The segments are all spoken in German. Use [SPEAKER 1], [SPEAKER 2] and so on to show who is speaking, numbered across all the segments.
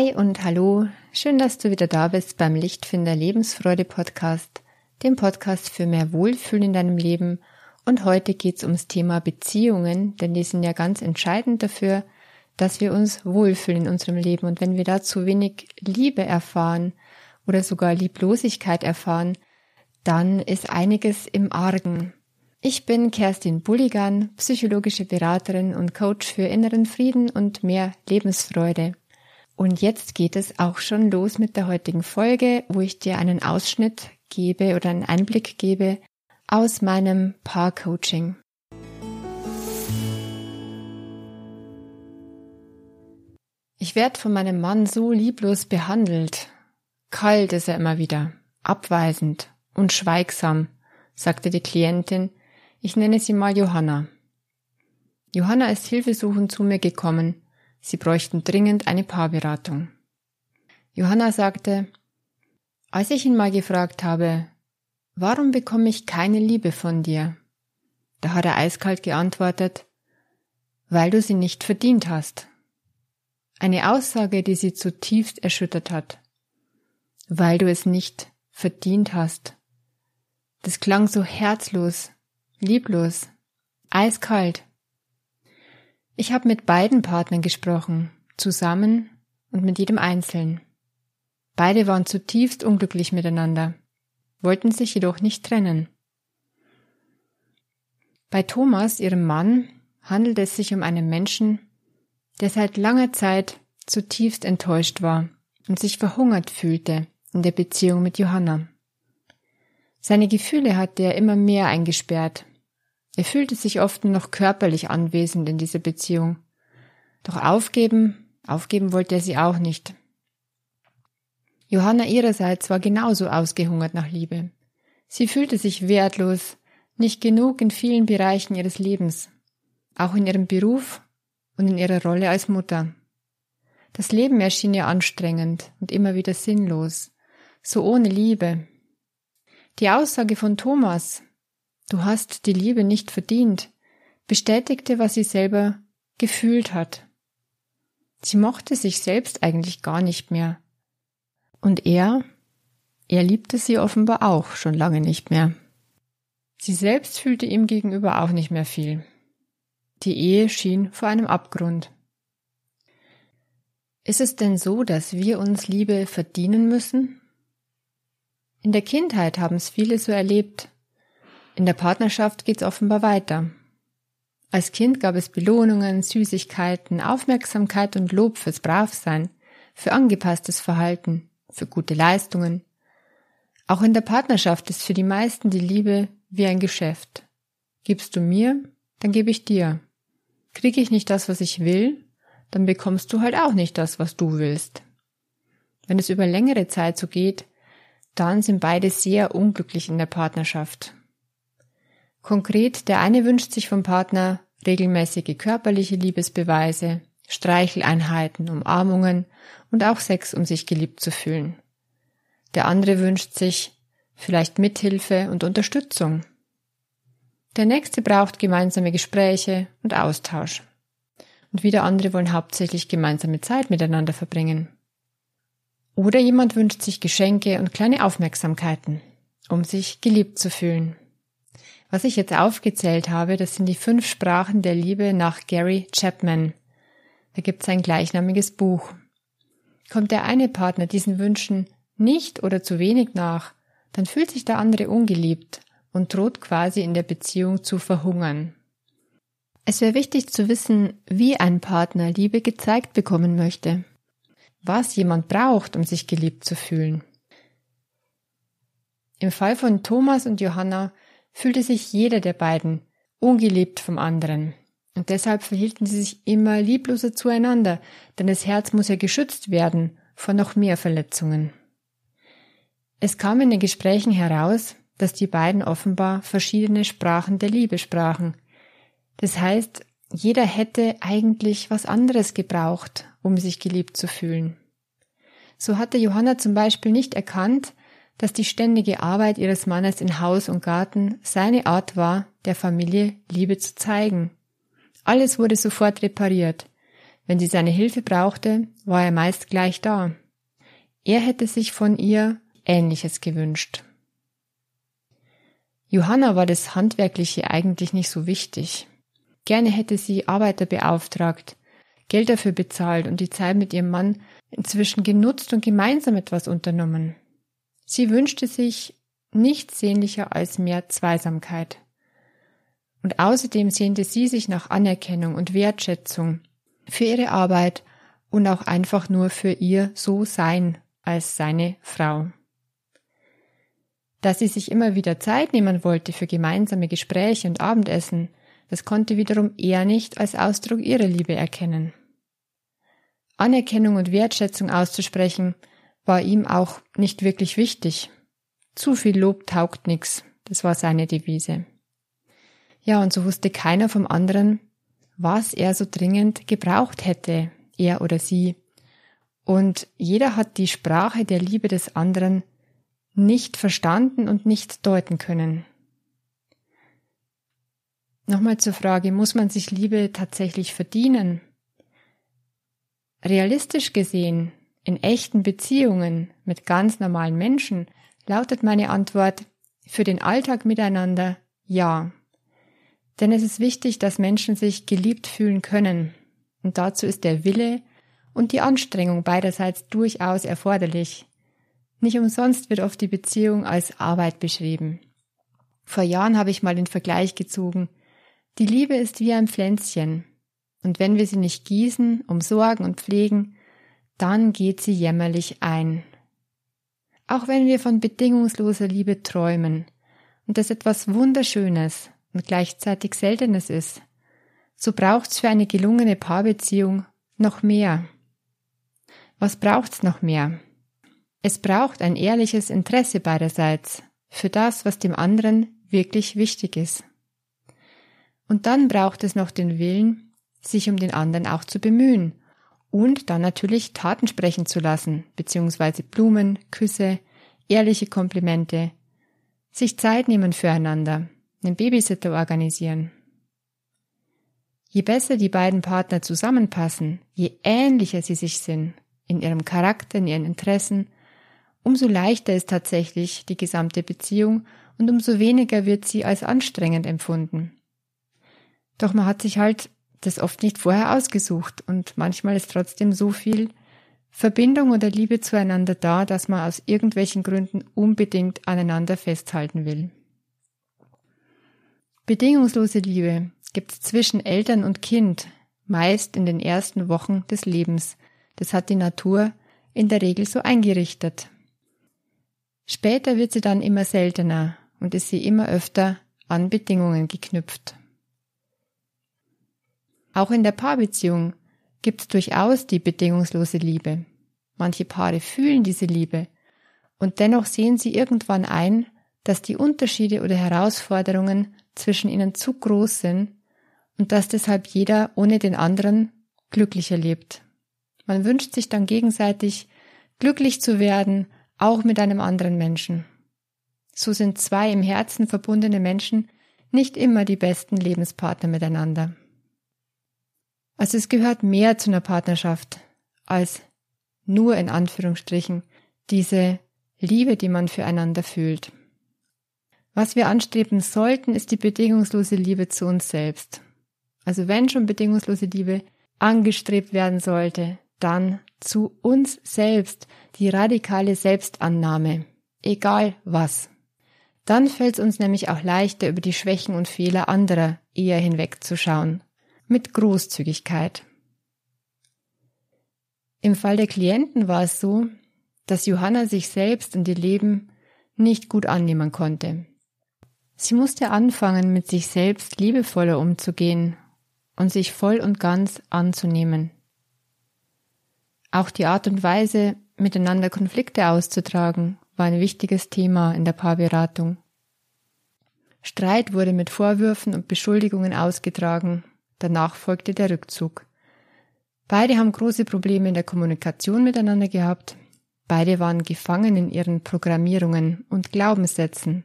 [SPEAKER 1] Hi und hallo, schön, dass du wieder da bist beim Lichtfinder Lebensfreude Podcast, dem Podcast für mehr Wohlfühlen in deinem Leben. Und heute geht's ums Thema Beziehungen, denn die sind ja ganz entscheidend dafür, dass wir uns wohlfühlen in unserem Leben. Und wenn wir da zu wenig Liebe erfahren oder sogar Lieblosigkeit erfahren, dann ist einiges im Argen. Ich bin Kerstin Bulligan, psychologische Beraterin und Coach für inneren Frieden und mehr Lebensfreude. Und jetzt geht es auch schon los mit der heutigen Folge, wo ich dir einen Ausschnitt gebe oder einen Einblick gebe aus meinem Paar-Coaching. Ich werde von meinem Mann so lieblos behandelt. Kalt ist er immer wieder, abweisend und schweigsam, sagte die Klientin. Ich nenne sie mal Johanna. Johanna ist hilfesuchend zu mir gekommen Sie bräuchten dringend eine Paarberatung. Johanna sagte, als ich ihn mal gefragt habe, warum bekomme ich keine Liebe von dir? Da hat er eiskalt geantwortet, weil du sie nicht verdient hast. Eine Aussage, die sie zutiefst erschüttert hat. Weil du es nicht verdient hast. Das klang so herzlos, lieblos, eiskalt. Ich habe mit beiden Partnern gesprochen, zusammen und mit jedem einzeln. Beide waren zutiefst unglücklich miteinander, wollten sich jedoch nicht trennen. Bei Thomas, ihrem Mann, handelt es sich um einen Menschen, der seit langer Zeit zutiefst enttäuscht war und sich verhungert fühlte in der Beziehung mit Johanna. Seine Gefühle hatte er immer mehr eingesperrt er fühlte sich oft nur noch körperlich anwesend in dieser Beziehung. Doch aufgeben, aufgeben wollte er sie auch nicht. Johanna ihrerseits war genauso ausgehungert nach Liebe. Sie fühlte sich wertlos, nicht genug in vielen Bereichen ihres Lebens, auch in ihrem Beruf und in ihrer Rolle als Mutter. Das Leben erschien ihr anstrengend und immer wieder sinnlos, so ohne Liebe. Die Aussage von Thomas, Du hast die Liebe nicht verdient, bestätigte, was sie selber gefühlt hat. Sie mochte sich selbst eigentlich gar nicht mehr. Und er, er liebte sie offenbar auch schon lange nicht mehr. Sie selbst fühlte ihm gegenüber auch nicht mehr viel. Die Ehe schien vor einem Abgrund. Ist es denn so, dass wir uns Liebe verdienen müssen? In der Kindheit haben es viele so erlebt, in der Partnerschaft geht's offenbar weiter. Als Kind gab es Belohnungen, Süßigkeiten, Aufmerksamkeit und Lob fürs Bravsein, für angepasstes Verhalten, für gute Leistungen. Auch in der Partnerschaft ist für die meisten die Liebe wie ein Geschäft. Gibst du mir, dann gebe ich dir. Kriege ich nicht das, was ich will, dann bekommst du halt auch nicht das, was du willst. Wenn es über längere Zeit so geht, dann sind beide sehr unglücklich in der Partnerschaft Konkret, der eine wünscht sich vom Partner regelmäßige körperliche Liebesbeweise, Streicheleinheiten, Umarmungen und auch Sex, um sich geliebt zu fühlen. Der andere wünscht sich vielleicht Mithilfe und Unterstützung. Der nächste braucht gemeinsame Gespräche und Austausch. Und wieder andere wollen hauptsächlich gemeinsame Zeit miteinander verbringen. Oder jemand wünscht sich Geschenke und kleine Aufmerksamkeiten, um sich geliebt zu fühlen. Was ich jetzt aufgezählt habe, das sind die fünf Sprachen der Liebe nach Gary Chapman. Da gibt es ein gleichnamiges Buch. Kommt der eine Partner diesen Wünschen nicht oder zu wenig nach, dann fühlt sich der andere ungeliebt und droht quasi in der Beziehung zu verhungern. Es wäre wichtig zu wissen, wie ein Partner Liebe gezeigt bekommen möchte, was jemand braucht, um sich geliebt zu fühlen. Im Fall von Thomas und Johanna fühlte sich jeder der beiden ungeliebt vom anderen. Und deshalb verhielten sie sich immer liebloser zueinander, denn das Herz muss ja geschützt werden vor noch mehr Verletzungen. Es kam in den Gesprächen heraus, dass die beiden offenbar verschiedene Sprachen der Liebe sprachen. Das heißt, jeder hätte eigentlich was anderes gebraucht, um sich geliebt zu fühlen. So hatte Johanna zum Beispiel nicht erkannt, dass die ständige Arbeit ihres Mannes in Haus und Garten seine Art war, der Familie Liebe zu zeigen. Alles wurde sofort repariert. Wenn sie seine Hilfe brauchte, war er meist gleich da. Er hätte sich von ihr Ähnliches gewünscht. Johanna war das Handwerkliche eigentlich nicht so wichtig. Gerne hätte sie Arbeiter beauftragt, Geld dafür bezahlt und die Zeit mit ihrem Mann inzwischen genutzt und gemeinsam etwas unternommen. Sie wünschte sich nichts sehnlicher als mehr Zweisamkeit. Und außerdem sehnte sie sich nach Anerkennung und Wertschätzung für ihre Arbeit und auch einfach nur für ihr So-Sein als seine Frau. Dass sie sich immer wieder Zeit nehmen wollte für gemeinsame Gespräche und Abendessen, das konnte wiederum er nicht als Ausdruck ihrer Liebe erkennen. Anerkennung und Wertschätzung auszusprechen, war ihm auch nicht wirklich wichtig. Zu viel Lob taugt nix, das war seine Devise. Ja, und so wusste keiner vom anderen, was er so dringend gebraucht hätte, er oder sie. Und jeder hat die Sprache der Liebe des anderen nicht verstanden und nicht deuten können. Nochmal zur Frage, muss man sich Liebe tatsächlich verdienen? Realistisch gesehen, in echten Beziehungen mit ganz normalen Menschen, lautet meine Antwort für den Alltag miteinander ja. Denn es ist wichtig, dass Menschen sich geliebt fühlen können. Und dazu ist der Wille und die Anstrengung beiderseits durchaus erforderlich. Nicht umsonst wird oft die Beziehung als Arbeit beschrieben. Vor Jahren habe ich mal den Vergleich gezogen. Die Liebe ist wie ein Pflänzchen. Und wenn wir sie nicht gießen, umsorgen und pflegen, dann geht sie jämmerlich ein. Auch wenn wir von bedingungsloser Liebe träumen und das etwas Wunderschönes und gleichzeitig Seltenes ist, so braucht's für eine gelungene Paarbeziehung noch mehr. Was braucht's noch mehr? Es braucht ein ehrliches Interesse beiderseits für das, was dem anderen wirklich wichtig ist. Und dann braucht es noch den Willen, sich um den anderen auch zu bemühen und dann natürlich Taten sprechen zu lassen, beziehungsweise Blumen, Küsse, ehrliche Komplimente, sich Zeit nehmen füreinander, einen Babysitter organisieren. Je besser die beiden Partner zusammenpassen, je ähnlicher sie sich sind, in ihrem Charakter, in ihren Interessen, umso leichter ist tatsächlich die gesamte Beziehung und umso weniger wird sie als anstrengend empfunden. Doch man hat sich halt das oft nicht vorher ausgesucht und manchmal ist trotzdem so viel Verbindung oder Liebe zueinander da, dass man aus irgendwelchen Gründen unbedingt aneinander festhalten will. Bedingungslose Liebe gibt es zwischen Eltern und Kind meist in den ersten Wochen des Lebens. Das hat die Natur in der Regel so eingerichtet. Später wird sie dann immer seltener und ist sie immer öfter an Bedingungen geknüpft. Auch in der Paarbeziehung gibt es durchaus die bedingungslose Liebe. Manche Paare fühlen diese Liebe und dennoch sehen sie irgendwann ein, dass die Unterschiede oder Herausforderungen zwischen ihnen zu groß sind und dass deshalb jeder ohne den anderen glücklicher lebt. Man wünscht sich dann gegenseitig glücklich zu werden auch mit einem anderen Menschen. So sind zwei im Herzen verbundene Menschen nicht immer die besten Lebenspartner miteinander. Also es gehört mehr zu einer Partnerschaft als nur in Anführungsstrichen diese Liebe, die man füreinander fühlt. Was wir anstreben sollten, ist die bedingungslose Liebe zu uns selbst. Also wenn schon bedingungslose Liebe angestrebt werden sollte, dann zu uns selbst die radikale Selbstannahme, egal was. Dann fällt es uns nämlich auch leichter, über die Schwächen und Fehler anderer eher hinwegzuschauen, mit Großzügigkeit. Im Fall der Klienten war es so, dass Johanna sich selbst und ihr Leben nicht gut annehmen konnte. Sie musste anfangen, mit sich selbst liebevoller umzugehen und sich voll und ganz anzunehmen. Auch die Art und Weise, miteinander Konflikte auszutragen, war ein wichtiges Thema in der Paarberatung. Streit wurde mit Vorwürfen und Beschuldigungen ausgetragen, danach folgte der Rückzug. Beide haben große Probleme in der Kommunikation miteinander gehabt, beide waren gefangen in ihren Programmierungen und Glaubenssätzen.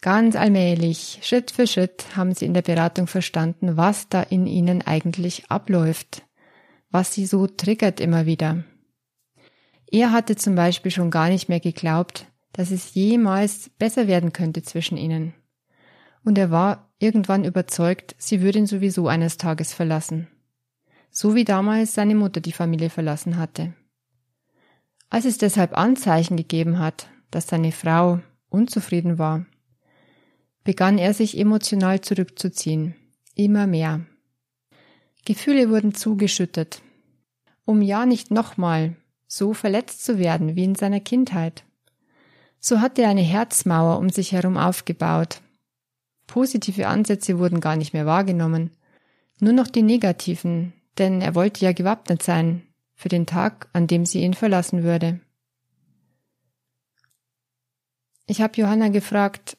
[SPEAKER 1] Ganz allmählich, Schritt für Schritt haben sie in der Beratung verstanden, was da in ihnen eigentlich abläuft was sie so triggert immer wieder. Er hatte zum Beispiel schon gar nicht mehr geglaubt, dass es jemals besser werden könnte zwischen ihnen. Und er war irgendwann überzeugt, sie würde ihn sowieso eines Tages verlassen. So wie damals seine Mutter die Familie verlassen hatte. Als es deshalb Anzeichen gegeben hat, dass seine Frau unzufrieden war, begann er sich emotional zurückzuziehen, immer mehr. Gefühle wurden zugeschüttet, um ja nicht nochmal so verletzt zu werden wie in seiner Kindheit. So hatte er eine Herzmauer um sich herum aufgebaut. Positive Ansätze wurden gar nicht mehr wahrgenommen, nur noch die negativen, denn er wollte ja gewappnet sein für den Tag, an dem sie ihn verlassen würde. Ich habe Johanna gefragt,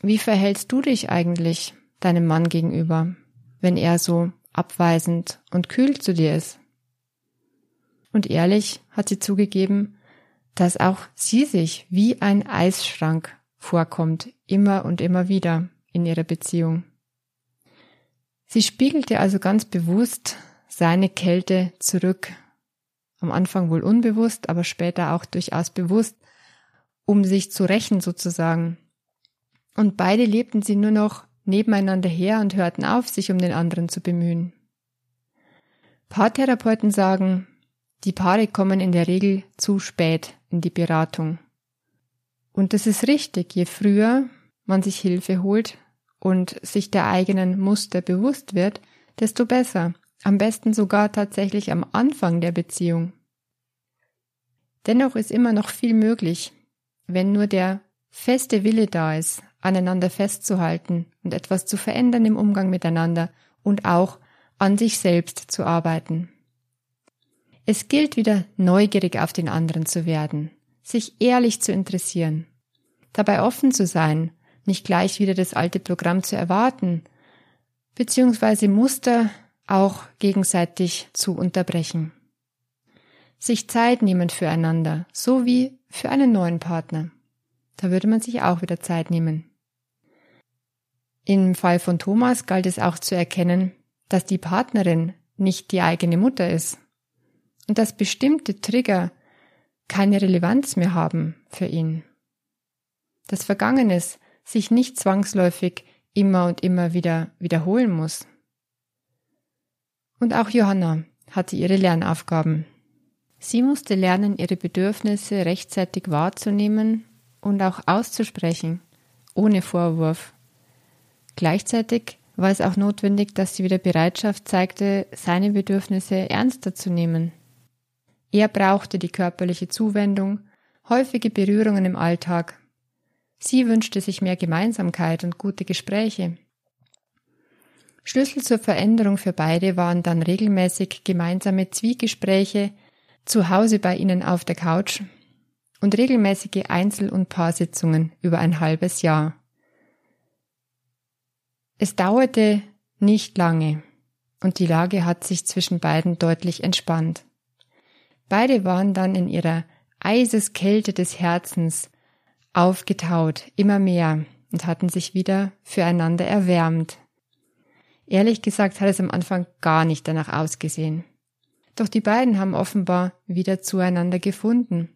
[SPEAKER 1] wie verhältst du dich eigentlich deinem Mann gegenüber, wenn er so abweisend und kühl zu dir ist? Und ehrlich hat sie zugegeben, dass auch sie sich wie ein Eisschrank vorkommt, immer und immer wieder in ihrer Beziehung. Sie spiegelte also ganz bewusst seine Kälte zurück, am Anfang wohl unbewusst, aber später auch durchaus bewusst, um sich zu rächen sozusagen. Und beide lebten sie nur noch nebeneinander her und hörten auf, sich um den anderen zu bemühen. Paartherapeuten sagen, die Paare kommen in der Regel zu spät in die Beratung. Und das ist richtig, je früher man sich Hilfe holt und sich der eigenen Muster bewusst wird, desto besser. Am besten sogar tatsächlich am Anfang der Beziehung. Dennoch ist immer noch viel möglich, wenn nur der feste Wille da ist, aneinander festzuhalten und etwas zu verändern im Umgang miteinander und auch an sich selbst zu arbeiten. Es gilt wieder neugierig auf den anderen zu werden, sich ehrlich zu interessieren, dabei offen zu sein, nicht gleich wieder das alte Programm zu erwarten, beziehungsweise Muster auch gegenseitig zu unterbrechen. Sich Zeit nehmen füreinander, so wie für einen neuen Partner. Da würde man sich auch wieder Zeit nehmen. Im Fall von Thomas galt es auch zu erkennen, dass die Partnerin nicht die eigene Mutter ist und dass bestimmte Trigger keine Relevanz mehr haben für ihn. Dass Vergangenes sich nicht zwangsläufig immer und immer wieder wiederholen muss. Und auch Johanna hatte ihre Lernaufgaben. Sie musste lernen, ihre Bedürfnisse rechtzeitig wahrzunehmen und auch auszusprechen, ohne Vorwurf. Gleichzeitig war es auch notwendig, dass sie wieder Bereitschaft zeigte, seine Bedürfnisse ernster zu nehmen. Er brauchte die körperliche Zuwendung, häufige Berührungen im Alltag. Sie wünschte sich mehr Gemeinsamkeit und gute Gespräche. Schlüssel zur Veränderung für beide waren dann regelmäßig gemeinsame Zwiegespräche zu Hause bei ihnen auf der Couch und regelmäßige Einzel- und Paarsitzungen über ein halbes Jahr. Es dauerte nicht lange und die Lage hat sich zwischen beiden deutlich entspannt. Beide waren dann in ihrer Eiseskälte des Herzens aufgetaut, immer mehr, und hatten sich wieder füreinander erwärmt. Ehrlich gesagt hat es am Anfang gar nicht danach ausgesehen. Doch die beiden haben offenbar wieder zueinander gefunden.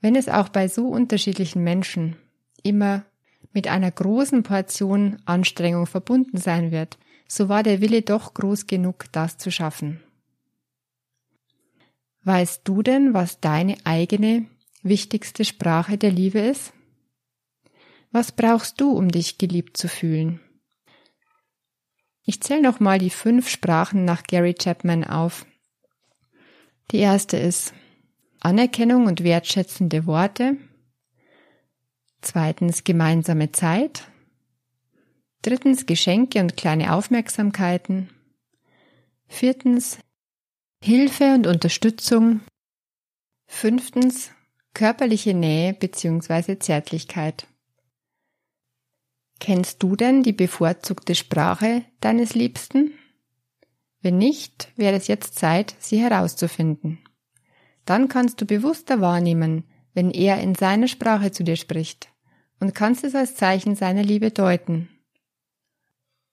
[SPEAKER 1] Wenn es auch bei so unterschiedlichen Menschen immer mit einer großen Portion Anstrengung verbunden sein wird, so war der Wille doch groß genug, das zu schaffen. Weißt du denn, was deine eigene wichtigste Sprache der Liebe ist? Was brauchst du, um dich geliebt zu fühlen? Ich zähle noch mal die fünf Sprachen nach Gary Chapman auf. Die erste ist Anerkennung und wertschätzende Worte. Zweitens gemeinsame Zeit. Drittens Geschenke und kleine Aufmerksamkeiten. Viertens Hilfe und Unterstützung. Fünftens körperliche Nähe bzw. Zärtlichkeit. Kennst du denn die bevorzugte Sprache deines Liebsten? Wenn nicht, wäre es jetzt Zeit, sie herauszufinden. Dann kannst du bewusster wahrnehmen, wenn er in seiner Sprache zu dir spricht und kannst es als Zeichen seiner Liebe deuten.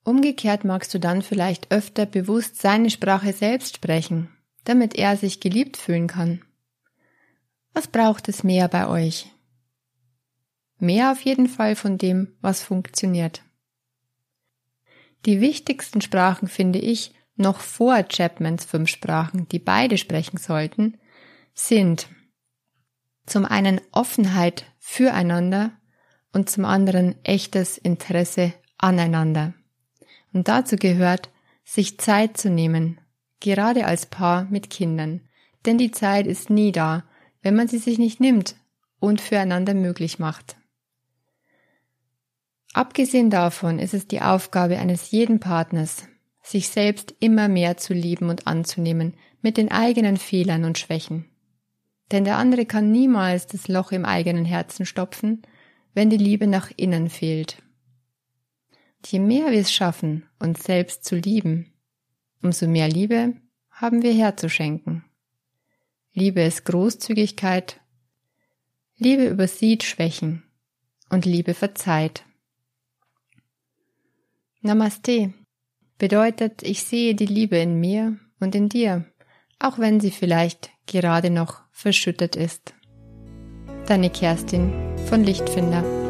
[SPEAKER 1] Umgekehrt magst du dann vielleicht öfter bewusst seine Sprache selbst sprechen damit er sich geliebt fühlen kann. Was braucht es mehr bei euch? Mehr auf jeden Fall von dem, was funktioniert. Die wichtigsten Sprachen finde ich noch vor Chapmans fünf Sprachen, die beide sprechen sollten, sind zum einen Offenheit füreinander und zum anderen echtes Interesse aneinander. Und dazu gehört, sich Zeit zu nehmen, gerade als Paar mit Kindern. Denn die Zeit ist nie da, wenn man sie sich nicht nimmt und füreinander möglich macht. Abgesehen davon ist es die Aufgabe eines jeden Partners, sich selbst immer mehr zu lieben und anzunehmen mit den eigenen Fehlern und Schwächen. Denn der andere kann niemals das Loch im eigenen Herzen stopfen, wenn die Liebe nach innen fehlt. Je mehr wir es schaffen, uns selbst zu lieben, umso mehr Liebe haben wir herzuschenken. Liebe ist Großzügigkeit, Liebe übersieht Schwächen und Liebe verzeiht. Namaste bedeutet, ich sehe die Liebe in mir und in dir, auch wenn sie vielleicht gerade noch verschüttet ist. Deine Kerstin von Lichtfinder.